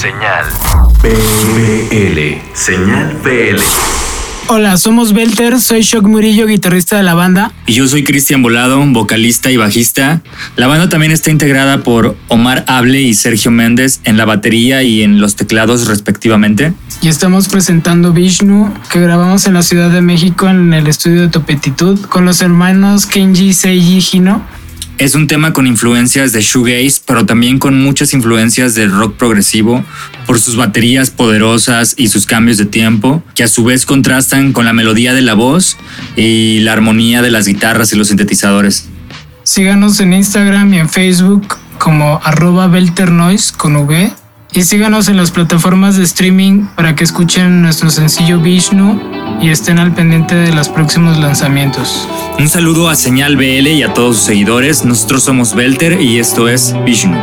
Señal PL. Señal PL. Hola, somos Belter, soy Shock Murillo, guitarrista de la banda. Y yo soy Cristian Volado, vocalista y bajista. La banda también está integrada por Omar Able y Sergio Méndez en la batería y en los teclados respectivamente. Y estamos presentando Vishnu, que grabamos en la Ciudad de México en el estudio de Topetitud con los hermanos Kenji Seiji Hino. Es un tema con influencias de shoegaze, pero también con muchas influencias del rock progresivo por sus baterías poderosas y sus cambios de tiempo, que a su vez contrastan con la melodía de la voz y la armonía de las guitarras y los sintetizadores. Síganos en Instagram y en Facebook como arroba belternoise con V y síganos en las plataformas de streaming para que escuchen nuestro sencillo Vishnu y estén al pendiente de los próximos lanzamientos. Un saludo a Señal BL y a todos sus seguidores. Nosotros somos Belter y esto es Vishnu.